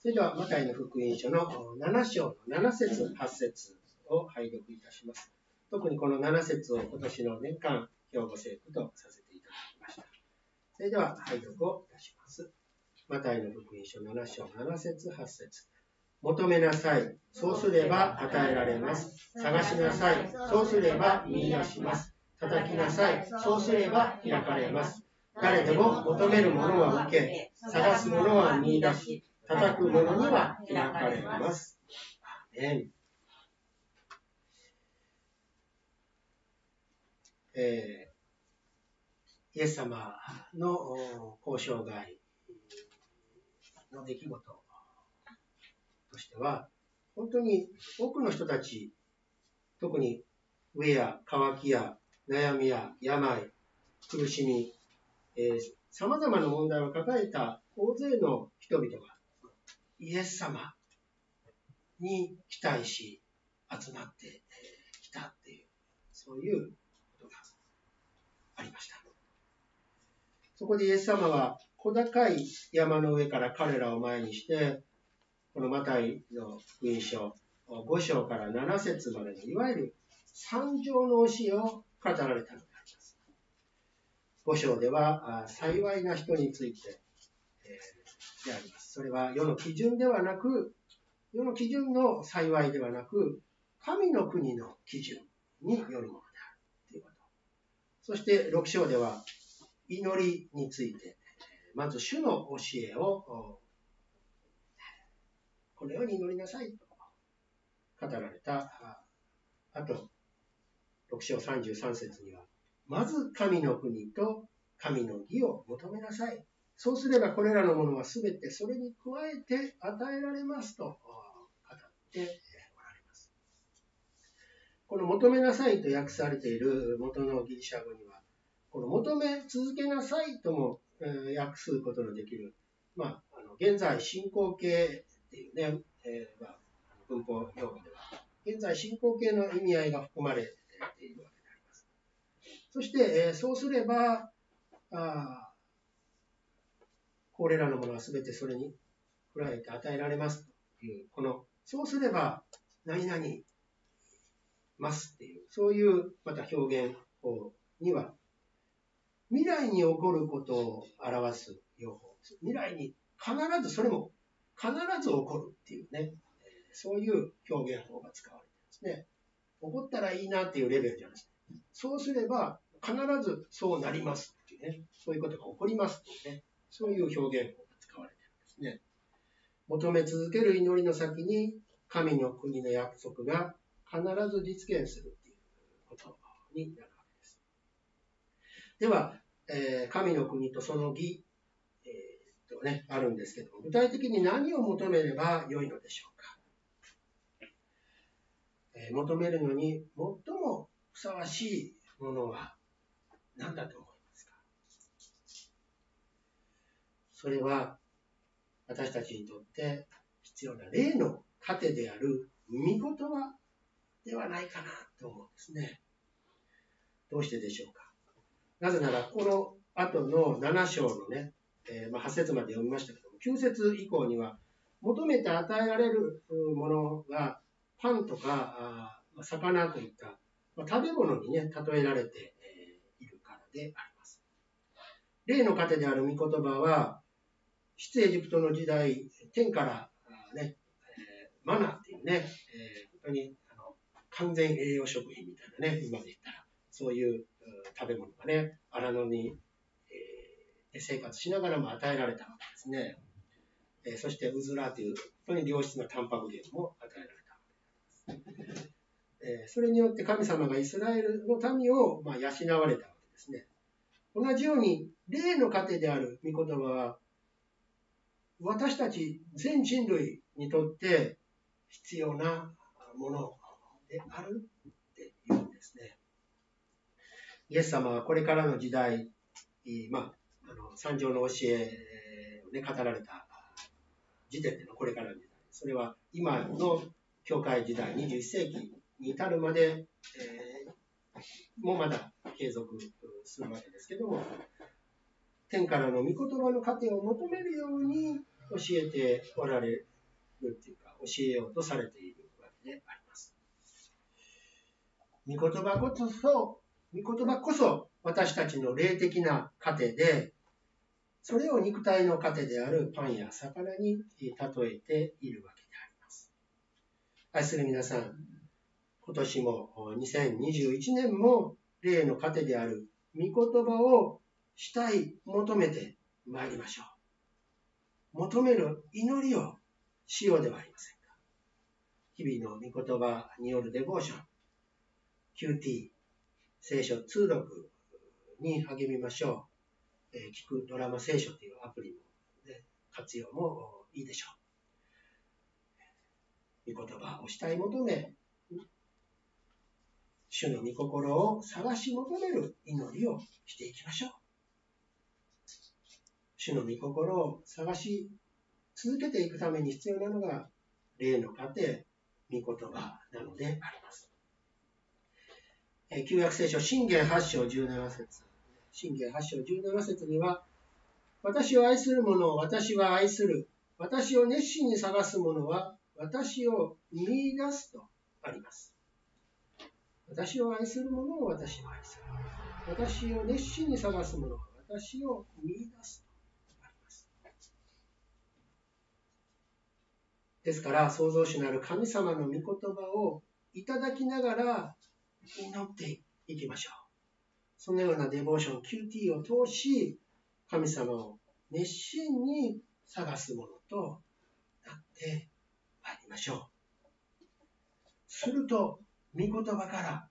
それでは、マタイの福音書の7章の7節8節を拝読いたします。特にこの7節を今年の年間、兵庫聖句とさせていただきました。それでは、拝読をいたします。マタイの福音書7章7節8節求めなさい。そうすれば与えられます。探しなさい。そうすれば見出します。叩きなさい。そうすれば開かれます。誰でも求めるものは受け、探すものは見出し、叩くものには開かれます。えー、イエス様の交渉外の出来事としては、本当に多くの人たち、特に飢えや渇きや悩みや病、苦しみ、さまざまな問題を抱えた大勢の人々がイエス様に期待し集まってきたっていう、そういうことがありました。そこでイエス様は小高い山の上から彼らを前にして、このマタイの福音書5章から7節までのいわゆる三条の教えを語られたのであります。5章では幸いな人について、であります。それは世の基準ではなく、世の基準の幸いではなく、神の国の基準によるものであるということ。そして6章では祈りについて、まず主の教えを、このように祈りなさいと語られた。あと、6章33節には、まず神の国と神の義を求めなさい。そうすればこれらのものはすべてそれに加えて与えられますと語っておられます。この求めなさいと訳されている元のギリシャ語には、この求め続けなさいとも訳すことのできる、まあ、あの現在進行形っていうね、えーまあ、文法用語では、現在進行形の意味合いが含まれているわけであります。そして、えー、そうすれば、あこれらのものは全てそれに加えて与えられます。という、この、そうすれば何々ますっていう、そういうまた表現法には未来に起こることを表す用法です。未来に必ず、それも必ず起こるっていうね、そういう表現法が使われてますね。起こったらいいなっていうレベルじゃないですそうすれば必ずそうなりますっていうね、そういうことが起こりますっていうね、そういう表現法が使われているんですね。求め続ける祈りの先に神の国の約束が必ず実現するっていうことになるわけでは、えー、神の国とその義、えー、とね、あるんですけども、具体的に何を求めればよいのでしょうか。えー、求めるのに最もふさわしいものは何だと思いますかそれは私たちにとって必要な例の糧である御言葉ではないかなと思うんですね。どうしてでしょうか？なぜなら、この後の7章のね、えー、まあ、8節まで読みましたけども、9節以降には、求めて与えられるものが、パンとか、あ魚といった、まあ、食べ物にね、例えられて、えー、いるからであります。例の糧である御言葉は、出エジプトの時代、天からね、えー、マナっていうね、本当にあの完全栄養食品みたいなね、今で言ったら、そういう食べ物がね、荒野に、え、生活しながらも与えられたわけですね。え、そして、うずらという本当に良質なタンパク源も与えられたわけです。え、それによって神様がイスラエルの民を、まあ、養われたわけですね。同じように、霊の糧である御言葉は、私たち全人類にとって必要なものであるっていうんですね。イエス様はこれからの時代、まあ、あの三条の教えを、ね、語られた時点でのこれからの時代、それは今の教会時代、21世紀に至るまで、えー、もまだ継続するわけですけども、天からの御言葉の糧を求めるように教えておられるっていうか、教えようとされているわけであります。御言葉こそ、御言葉こそ私たちの霊的な糧で、それを肉体の糧であるパンや魚に例えているわけであります。愛する皆さん、今年も2021年も霊の糧である御言葉をしたい、求めてまいりましょう。求める祈りをしようではありませんか。日々の御言葉によるデボーション、QT、聖書通読に励みましょう。えー、聞くドラマ聖書というアプリも、ね、活用もいいでしょう。御言葉をしたい求め、主の御心を探し求める祈りをしていきましょう。主の御心を探し続けていくために必要なのが、霊の糧、御言葉なのであります。旧約聖書、信玄8章17節信玄8章17節には、私を愛する者を私は愛する。私を熱心に探す者は私を見出すとあります。私を愛する者を私は愛する。私を熱心に探す者は私を見出すとあります。ですから、創造主なる神様の御言葉をいただきながら祈っていきましょう。そのようなデボーション、QT を通し、神様を熱心に探すものとなってまいりましょう。すると、御言葉から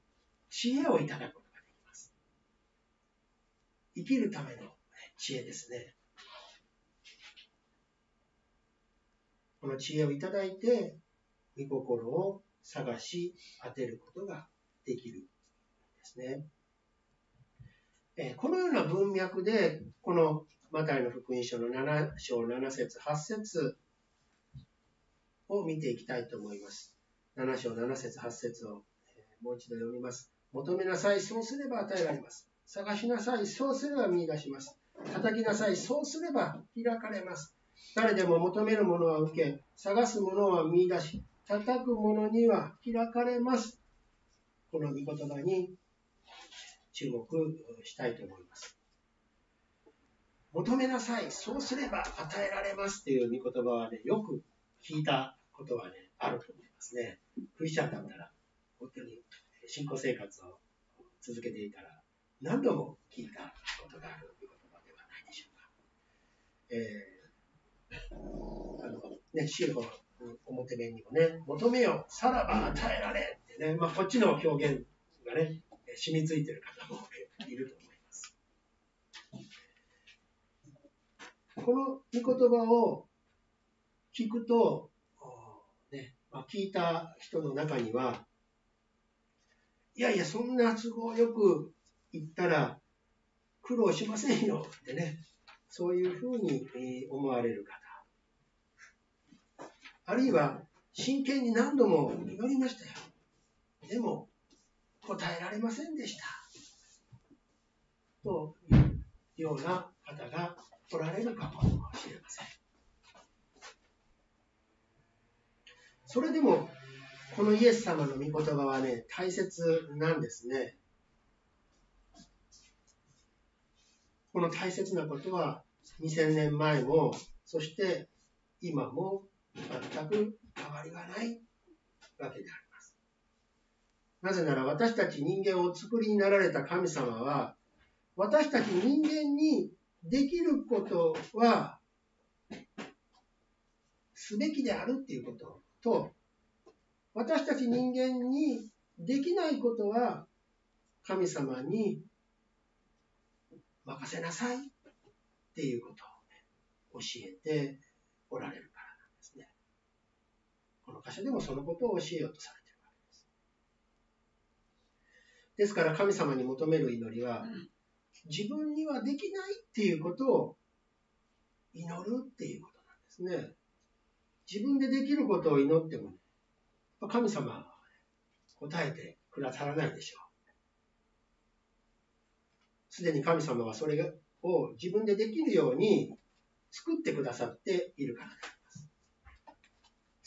知恵をいただくことができます。生きるための知恵ですね。この知恵をいただいて、御心を探し当てることができるんですね。えこのような文脈で、このマタイの福音書の7章7節8節を見ていきたいと思います。7章7節8節をもう一度読みます。求めなさい、そうすれば与えられます。探しなさい、そうすれば見出します。叩きなさい、そうすれば開かれます。誰でも求めるものは受け、探すものは見出し、叩くものには開かれます。この御言葉に注目したいと思います。求めなさい、そうすれば与えられますっていう御言葉はね、よく聞いたことはね、あると思いますね。クリスチャンだったら、本当に信仰生活を続けていたら、何度も聞いたことがある御言葉ではないでしょうか。えー、あの、ね、宗法表面にもね、求めよ、さらば与えられってね、まあ、こっちの表現がね、染みついてる方もいると思います。この御言葉を聞くと、ねまあ、聞いた人の中には、いやいや、そんな都合よく言ったら苦労しませんよってね、そういうふうに思われる方。あるいは、真剣に何度も祈りましたよ。でも、答えられませんでした。というような方がおられるかもしれません。それでもこのイエス様の御言葉はね、大切なんですね。この大切なことは2000年前も、そして今も全く変わりがないわけであります。なぜなら私たち人間を作りになられた神様は、私たち人間にできることは、すべきであるっていうことと、私たち人間にできないことは神様に任せなさいっていうことを、ね教えておられる。の箇所でもそのことを教えようとされているわけです。ですから神様に求める祈りは、自分にはできないっていうことを祈るっていうことなんですね。自分でできることを祈っても、ね、神様は答えてくださらないでしょう。すでに神様はそれを自分でできるように作ってくださっているからです。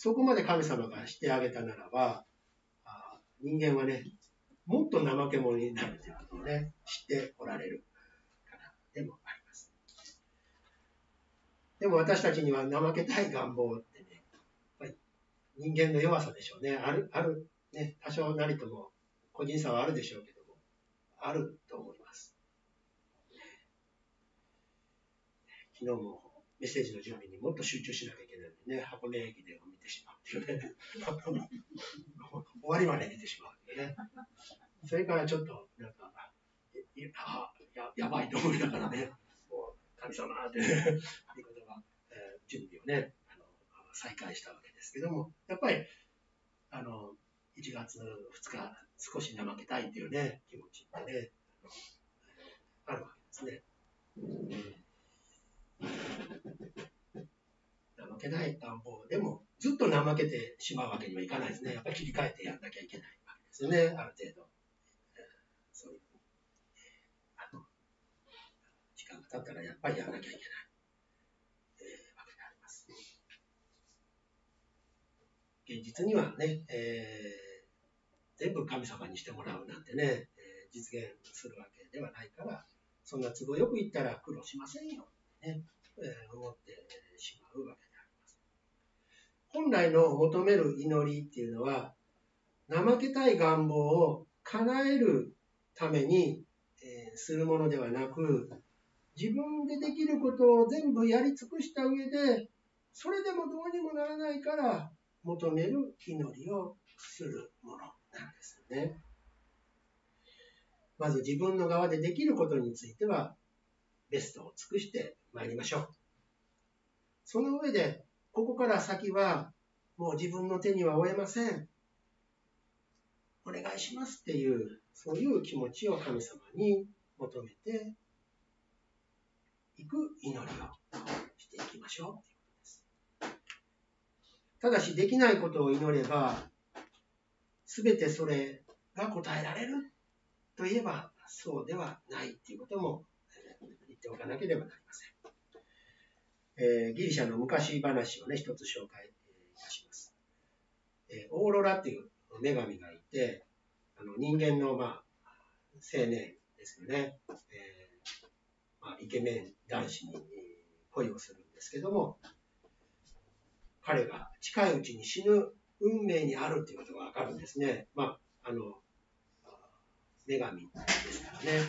そこまで神様がしてあげたならば、人間はね、もっと怠け者になるということをね、知っておられるからでもあります。でも私たちには怠けたい願望ってね、やっぱり人間の弱さでしょうね。ある、ある、ね、多少なりとも個人差はあるでしょうけども、あると思います。昨日もメッセージの準備にもっと集中しなきゃいけないね、箱根駅伝を見てしまうっていうね、終わりまで見てしまうっていうね。それからちょっと、なんか、あややばいと思いながらね、もう神様っていうことが、えー、準備をねあの、再開したわけですけども、やっぱり、あの、1月2日、少し怠けたいっていうね、気持ちってね、あるわけですね。けない願望でも、ずっと怠けてしまうわけにはいかないですね。やっぱり切り替えてやんなきゃいけないわけですよね、ある程度。そういう、あの、時間が経ったらやっぱりやらなきゃいけない、えー、わけであります。現実にはね、えー、全部神様にしてもらうなんてね、えー、実現するわけではないから、そんな都合よく言ったら苦労しませんよ。ね、えー、思ってしまうわけです。本来の求める祈りっていうのは、怠けたい願望を叶えるために、するものではなく、自分でできることを全部やり尽くした上で、それでもどうにもならないから求める祈りをするものなんですよね。まず自分の側でできることについては、ベストを尽くしてまいりましょう。その上で、ここから先は、もう自分の手には負えません。お願いしますっていう、そういう気持ちを神様に求めていく祈りをしていきましょういうことです。ただし、できないことを祈れば、すべてそれが答えられるといえば、そうではないっていうことも言っておかなければなりません。えー、ギリシャの昔話をね、一つ紹介いたします。えー、オーロラっていう女神がいて、あの人間の、まあ、青年ですよね。えー、まあ、イケメン男子に恋をするんですけども、彼が近いうちに死ぬ運命にあるっていうことがわかるんですね。まあ、あの、女神ですからね。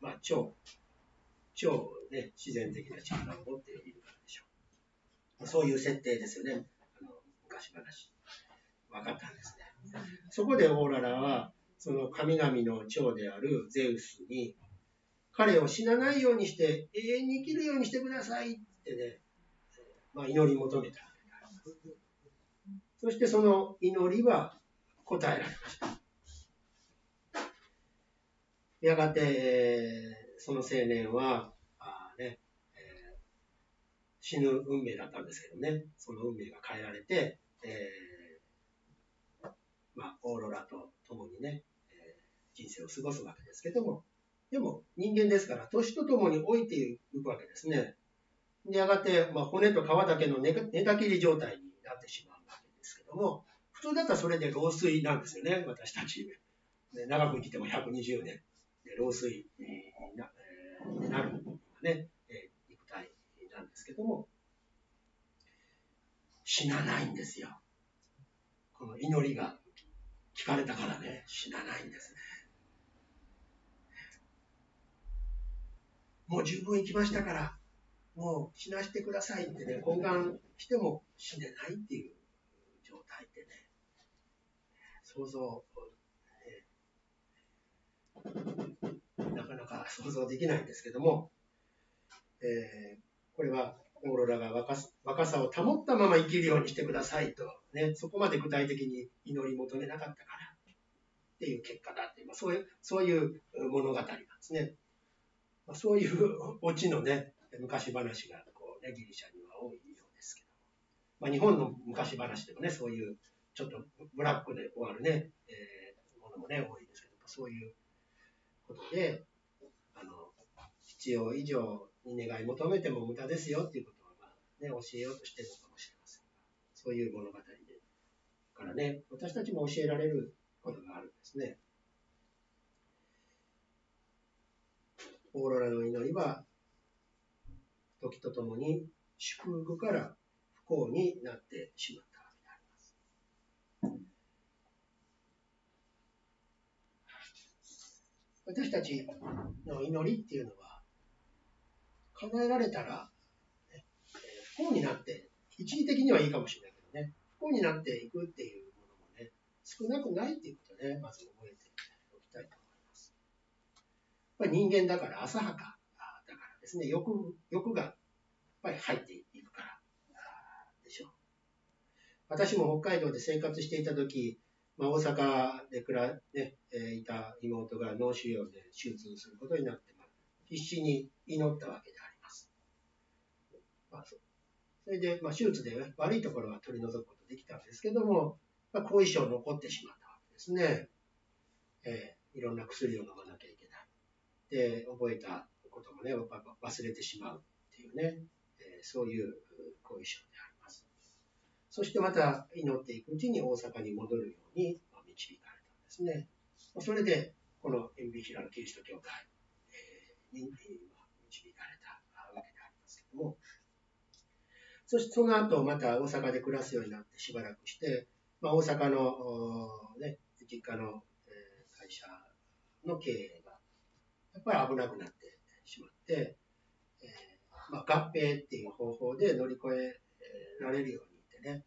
まあ、超超、ね、自然的な力を持っているからでしょう。そういう設定ですよね。あの昔話。分かったんですね。そこでオーララは、その神々の長であるゼウスに、彼を死なないようにして、永遠に生きるようにしてくださいってね、まあ、祈り求めたそしてその祈りは答えられました。やがて、その青年は、あね、えー、死ぬ運命だったんですけどね、その運命が変えられて、えー、まあ、オーロラと共にね、えー、人生を過ごすわけですけども、でも人間ですから、年とともに老いていくわけですね。でやがて、まあ、骨と皮だけの寝たきり状態になってしまうわけですけども、普通だったらそれで老衰なんですよね、私たち。ね、長く生きても120年。老衰な,、えー、なるね、えー、肉体なんですけども、死なないんですよ。この祈りが聞かれたからね、死なないんですね。もう十分行きましたから、もう死なしてくださいってね、懇願しても死ねないっていう状態ってね、想像なかなか想像できないんですけども、えー、これはオーロラが若若さを保ったまま生きるようにしてくださいと、ね、そこまで具体的に祈り求めなかったからっていう結果だって、まあ、そういうそういう物語なんですね。ま、そういうオチのね、昔話がこう、ね、ギリシャには多いようですけど、まあ、日本の昔話でもね、そういうちょっとブラックで終わるね、えー、ものもね、多いですけど、そういうことで、あの、必要以上に願い求めても無駄ですよっていうことを、まあね、教えようとしてるのかもしれませんが、そういう物語で。からね、私たちも教えられることがあるんですね。オーロラの祈りは、時とともに祝福から不幸になってしまったわけであります。私たちの祈りっていうのは、叶えられたら、ね、不幸になって、一時的にはいいかもしれないけどね、不幸になっていくっていうものもね、少なくないっていうことね、まず覚えておきたいと思います。やっぱり人間だから浅はかだからですね、欲欲がやっぱり入っていくからでしょう。私も北海道で生活していた時、まあ、大阪で暮ら、ねえいた妹が脳腫瘍で手術することになって、まあ、必死に祈ったわけであります。まあ、それで、まあ、手術で悪いところは取り除くことできたんですけども、まあ、後遺症残ってしまったわけですね。えー、いろんな薬を飲まなきゃいけない。で、覚えたこともね、忘れてしまうっていうね、えー、そういう後遺症であります。そしてまた祈っていくうちに大阪に戻るように導かれたんですね。それで、このエンビヒラのキリスト教会に導かれたわけでありますけども、そしてその後また大阪で暮らすようになってしばらくして、まあ、大阪の、ね、実家の、会社の経営がやっぱり危なくなってしまって、え、まあ、合併っていう方法で乗り越えられるようにってね、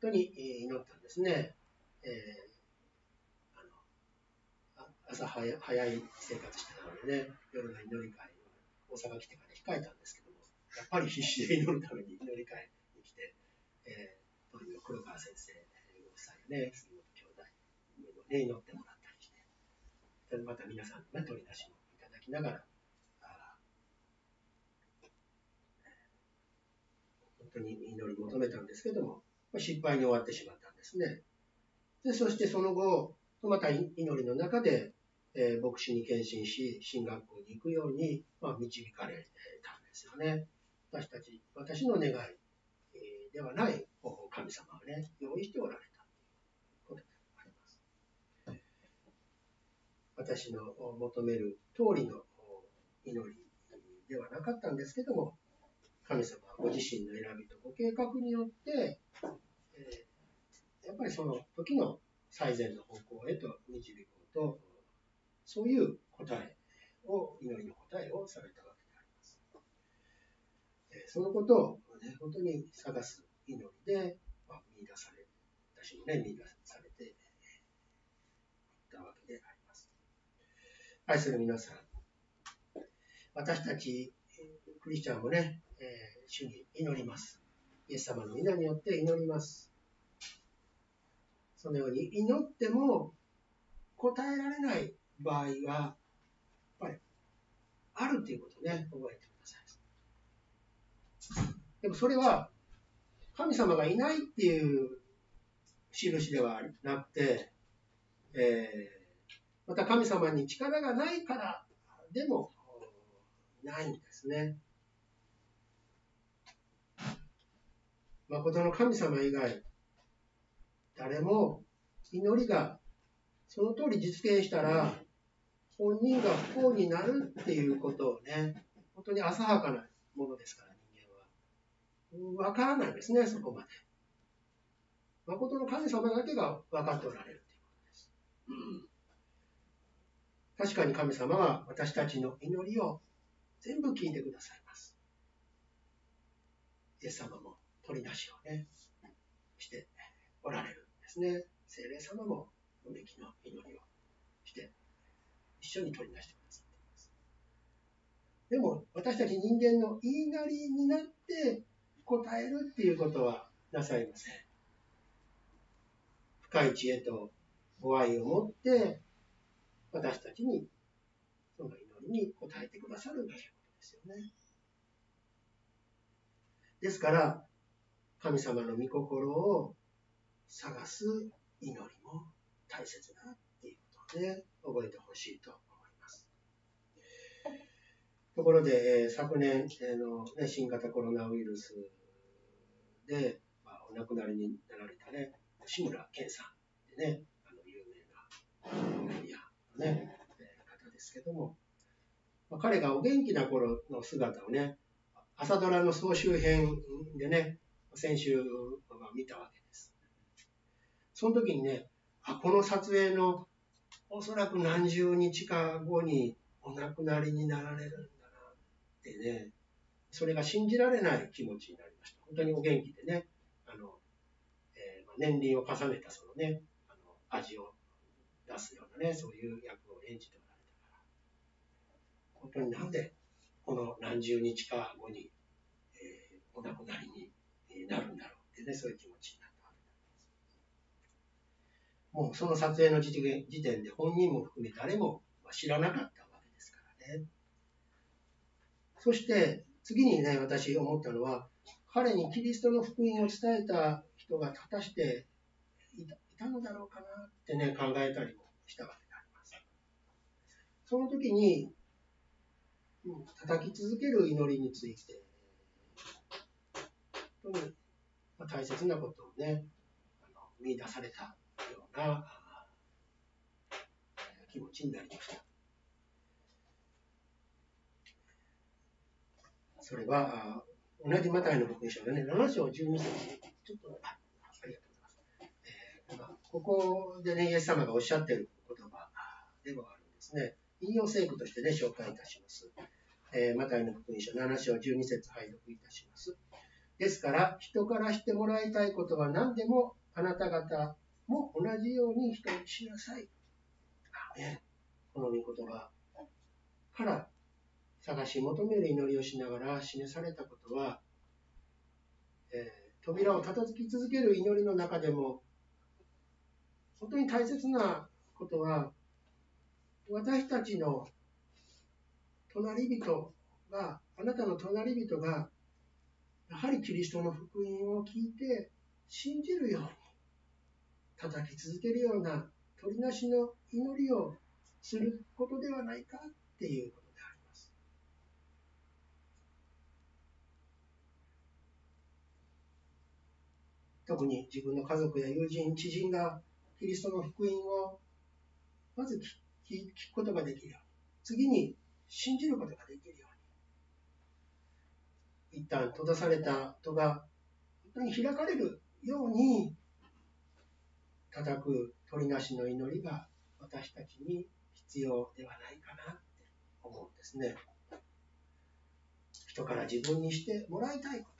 本当に祈ったんですね。えー、あの朝早早い生活してたのでね、夜の祈り会を大阪来てから控えたんですけども、やっぱり必死で祈るために祈り会に来て、えー、当時の黒川先生ご夫妻ね、杉本兄弟にね、祈ってもらったりして、また皆さんのね、取り出しもいただきながら、本当に祈り求めたんですけども、失敗に終わってしまったんですね。でそしてその後、また祈りの中で、えー、牧師に献身し、進学校に行くように、まあ、導かれたんですよね。私たち、私の願い、え、ではない方法神様はね、用意しておられたということであります。私の求める通りの祈りではなかったんですけども、神様はご自身の選びとご計画によって、えー、やっぱりその時の最善の方向へと導こうと、そういう答えを、祈りの答えをされたわけであります。そのことを、ね、本当に探す祈りで、まあ、見出され、私もね、見出されていったわけであります。愛する皆さん、私たちクリスチャンもね、えー、主に祈ります。イエス様の皆によって祈ります。そのように祈っても答えられない場合が、やっぱりあるということをね、覚えてください。でもそれは、神様がいないっていう印ではなくて、えー、また神様に力がないからでもないんですね。誠の神様以外、誰も祈りがその通り実現したら、本人が不幸になるっていうことをね、本当に浅はかなものですから、人間は。わからないですね、そこまで。誠の神様だけが分かっておられるということです。確かに神様は私たちの祈りを全部聞いてくださいます。イエス様も取り出しをね、しておられるんね。精霊様も無益の祈りをして、一緒に取り出してくださっています。でも、私たち人間の言いなりになって答えるっていうことはなさいません。深い知恵とご愛を持って、私たちにその祈りに応えてくださるんだということですよね。ですから、神様の御心を探す祈りも大切だっていうことで覚えてほしいと思います。ところで、えー、昨年、えー、の、ね、新型コロナウイルスで、まあ、お亡くなりになられたね、志村けんさんでね、あの有名なメディアのね、えー、方ですけども、まあ、彼がお元気な頃の姿をね、朝ドラの総集編でね、先週見たわけです。その時にね、あ、この撮影のおそらく何十日か後にお亡くなりになられるんだなってね、それが信じられない気持ちになりました。本当にお元気でね、あの、えー、年輪を重ねたそのね、あの味を出すようなね、そういう役を演じておられたから、本当になんでこの何十日か後に、えー、お亡くなりになるんだろうってね、そういう気持ちになったわけです。もうその撮影の時点で本人も含め誰も知らなかったわけですからね。そして次にね、私思ったのは、彼にキリストの福音を伝えた人が果たしていたのだろうかなってね、考えたりもしたわけであります。その時に、叩き続ける祈りについて、本当に大切なことをね、見出されたな気持ちになりました。それは、同じマタイの福音書でね、7章12節にちょっと、あありがとうございます。えーまあ、ここでね、イエス様がおっしゃっている言葉でもあるんですね。引用聖句としてね、紹介いたします。えー、マタイの福音書7章12節拝読いたします。ですから、人からしてもらいたいことは何でも、あなた方も同じように人にしなさい。この御言葉から探し求める祈りをしながら示されたことは、えー、扉を叩き続ける祈りの中でも、本当に大切なことは、私たちの隣人が、あなたの隣人が、やはりキリストの福音を聞いて信じるように、叩き続けるような取りなしの祈りをすることではないかっていうことであります。特に自分の家族や友人、知人がキリストの福音をまず聞くことができるように、次に信じることができるように、一旦閉ざされた戸が本当に開かれるように、叩く鳥なしの祈りが私たちに必要ではないかなって思うんですね。人から自分にしてもらいたいこと。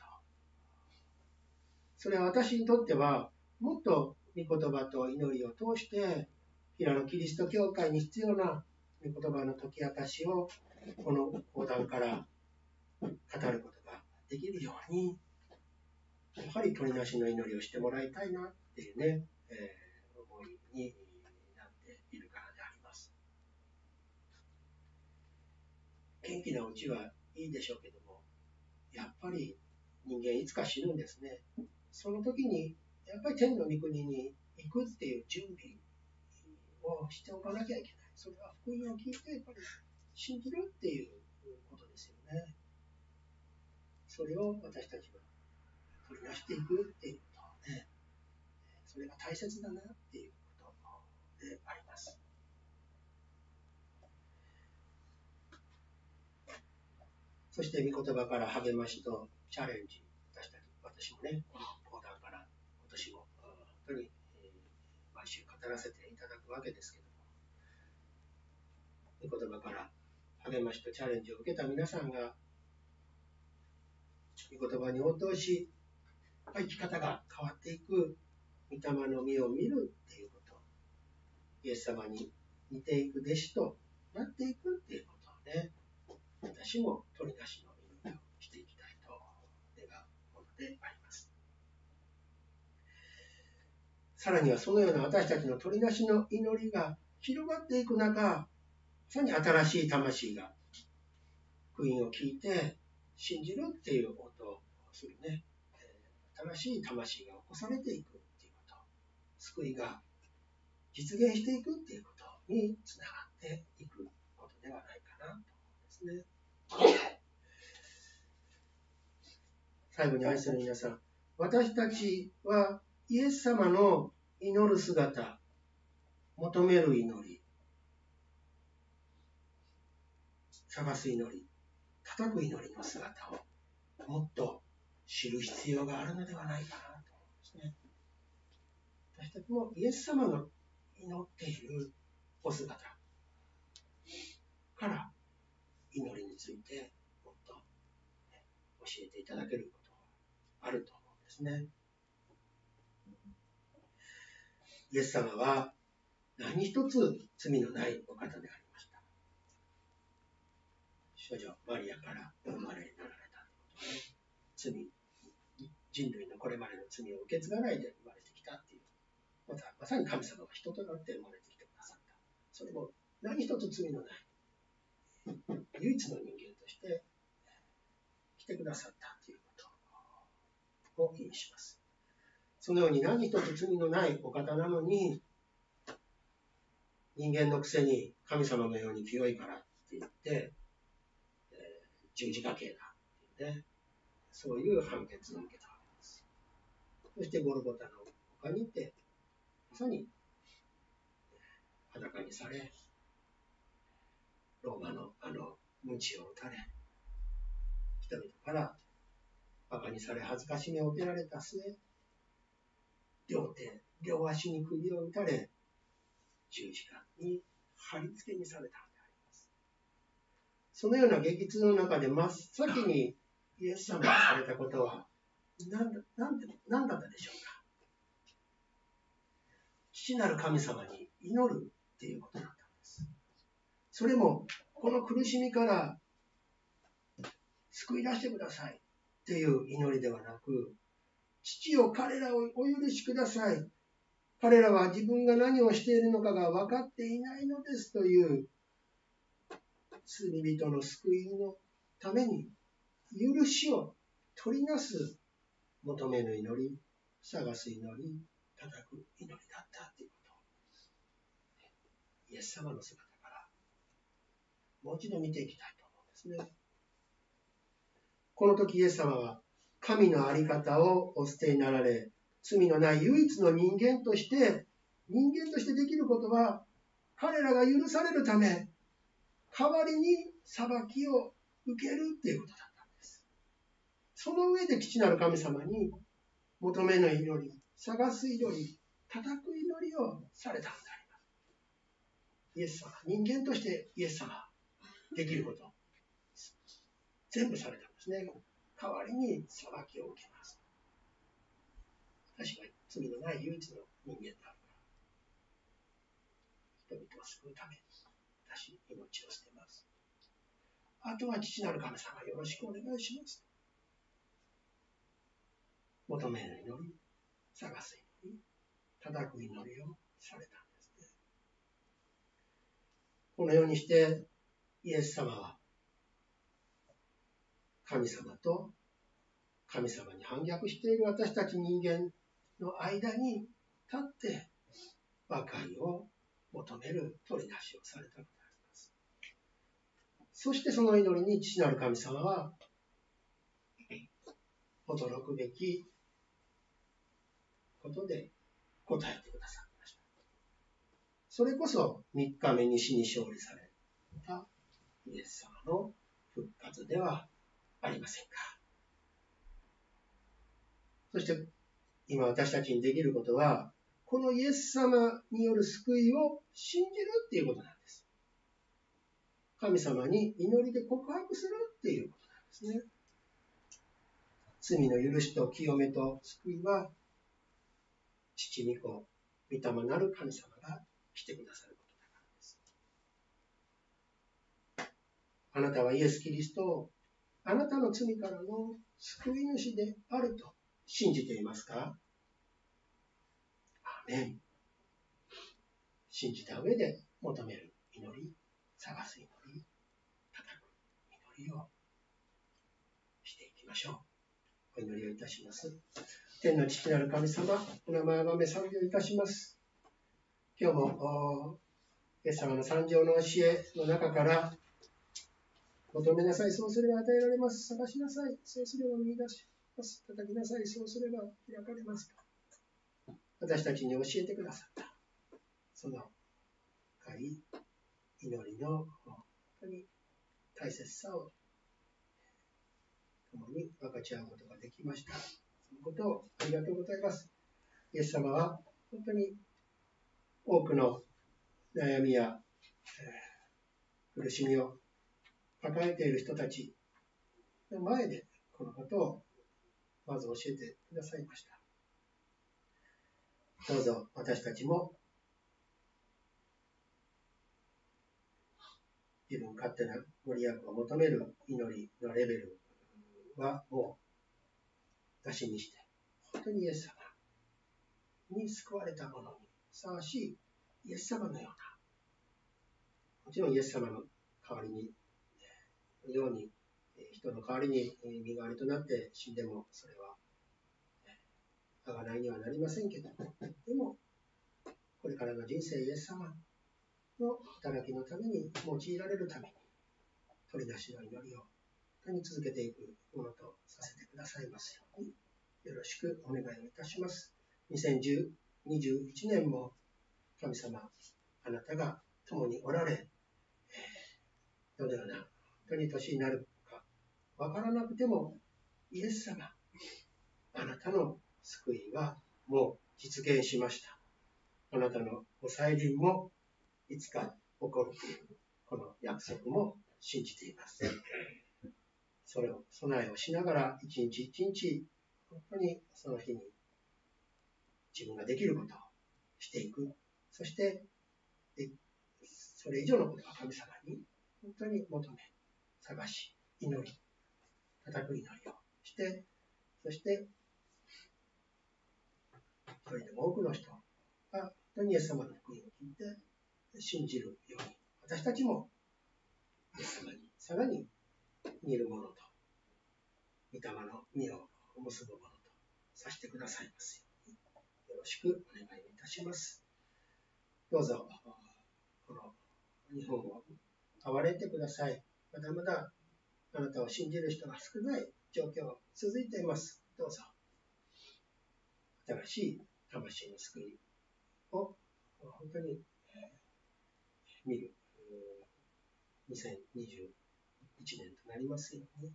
それは私にとっては、もっと御言葉と祈りを通して、平野キリスト教会に必要な御言葉の解き明かしを、この講談から語ることができるように、やはり鳥なしの祈りをしてもらいたいなっていうね、えー、思いに元気なうちはいいでしょうけども、やっぱり人間いつか死ぬんですね。その時に、やっぱり天の御国に行くっていう準備をしておかなきゃいけない。それは福音を聞いて、やっぱり信じるっていうことですよね。それを私たちは取り出していくっていうことはね、それが大切だなっていうであります。そして御言葉から励ましとチャレンジ出したり、私もね、この講談から今年も本当に、毎週語らせていただくわけですけども、御言葉から励ましとチャレンジを受けた皆さんが、御言葉に応答し、生き方が変わっていく、御霊の実を見るっていうこと、イエス様に似ていく弟子となっていくっていうことをね、私も取り出しの祈りをしていきたいと願うものであります。さらにはそのような私たちの取り出しの祈りが広がっていく中、さらに新しい魂が福音を聞いて信じるっていうことをするね、新しい魂が起こされていくっていうこと、救いが実現していくっていうことにつながっていくことではないかなと思うんですね。最後に愛する皆さん、私たちはイエス様の祈る姿、求める祈り、探す祈り、叩く祈りの姿をもっと知る必要があるのではないかなと思うんですね。私たちもイエス様の祈っているお姿から祈りについてもっと教えていただけることがあると思うんですね。イエス様は何一つ罪のないお方でありました。少女マリアから生まれになられたということは、罪、人類のこれまでの罪を受け継がないで生まれてきたっていう、またまさに神様が人となって生まれてきてくださった。それも何一つ罪のない唯一の人間として来てくださったということを意味します。そのように何一つ罪のないお方なのに、人間のくせに神様のように清いからって言って、えー、十字架刑だってうね、そういう判決を受けたわけです。そしてゴルゴタの他にて、に裸にされ、ローマのあの、鞭を打たれ、人々から馬鹿にされ、恥ずかしめを受けられた末、両手、両足に首を打たれ、十字架に貼り付けにされたのであります。そのような激痛の中で真っ先にイエス様がされたことは何だ何何だったでしょうか父なる神様に祈るっていうことだったんです。それもこの苦しみから救い出してくださいっていう祈りではなく父を彼らをお許しください。彼らは自分が何をしているのかが分かっていないのですという罪人の救いのために許しを取りなす求める祈り、探す祈り、叩く祈り。エス様の姿からもう一度見ていきたいと思うんですね。この時イエス様は神の在り方をお捨てになられ、罪のない唯一の人間として、人間としてできることは、彼らが許されるため、代わりに裁きを受けるっていうことだったんです。その上で父なる神様に求めの祈り、探す祈り、叩く祈りをされたんです。イエス様、人間としてイエス様、できること、全部されたんですね。代わりに裁きを受けます。私は罪のない唯一の人間だから。人々を救うために、私、命を捨てます。あとは父なる神様、よろしくお願いします。求める祈り、探す祈り、叩く祈りをされた。このようにして、イエス様は神様と神様に反逆している私たち人間の間に立って和解を求める取り出しをされたのであります。そしてその祈りに父なる神様は驚くべきことで答えてください。それこそ3日目に死に勝利されたイエス様の復活ではありませんか。そして、今私たちにできることは、このイエス様による救いを信じるっていうことなんです。神様に祈りで告白するっていうことなんですね。罪の許しと清めと救いは、父御子、御霊なる神様が来てくださることだからです。あなたはイエス・キリストをあなたの罪からの救い主であると信じていますか？アメン。信じた上で求める祈り、探す祈り、叩く祈りをしていきましょう。お祈りをいたします。天の父なる神様、お名前をめ賛美をいたします。今日も、イエス様の三条の教えの中から、求めなさい、そうすれば与えられます。探しなさい、そうすれば見出します。叩きなさい、そうすれば開かれます。私たちに教えてくださった。その深い祈りの本当に大切さを共に分かち合うことができました。そのことをありがとうございます。イエス様は本当に多くの悩みや、えー苦しみを抱えている人たちの前でこのことをまず教えてくださいました。どうぞ私たちも自分勝手なご利益を求める祈りのレベルはもうなしにして、本当にイエス様に救われたものにふさわしいイエス様のような、もちろんイエス様の代わりに、のように、人の代わりに身代わりとなって死んでも、それは、あがないにはなりませんけど、でも、これからの人生、イエス様の働きのために用いられるために、取り出しの祈りを本当に続けていくものとさせてくださいますように、よろしくお願いをいたします。201 21年も神様、あなたが共におられ、どのような本当に年になるかわからなくても、イエス様、あなたの救いはもう実現しました。あなたのご再臨もいつか起こるという、この約束も信じています。それを備えをしながら、一日一日、本当にその日に自分ができることをしていく。そして、それ以上のことは神様に本当に求め、探し、祈り、叩く祈りをして、そして、一人でも多くの人が本当にイエス様の福音を聞いて信じるように、私たちもイエス様にさらに見るものと、御霊の実を結ぶものとさせてくださいますよ、しくお願いいたします。どうぞ、この日本を憐れんでください。まだまだあなたを信じる人が少ない状況が続いています。どうぞ、新しい魂の救いを本当に見る2021年となりますように、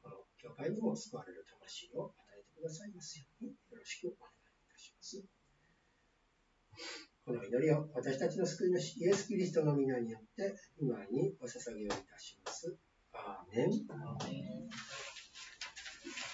この教会にも救われる魂を与えてくださいますように、よろしくお願いいたします。この祈りを私たちの救い主イエス・キリストの皆によって今にお捧げをいたします。アーメン。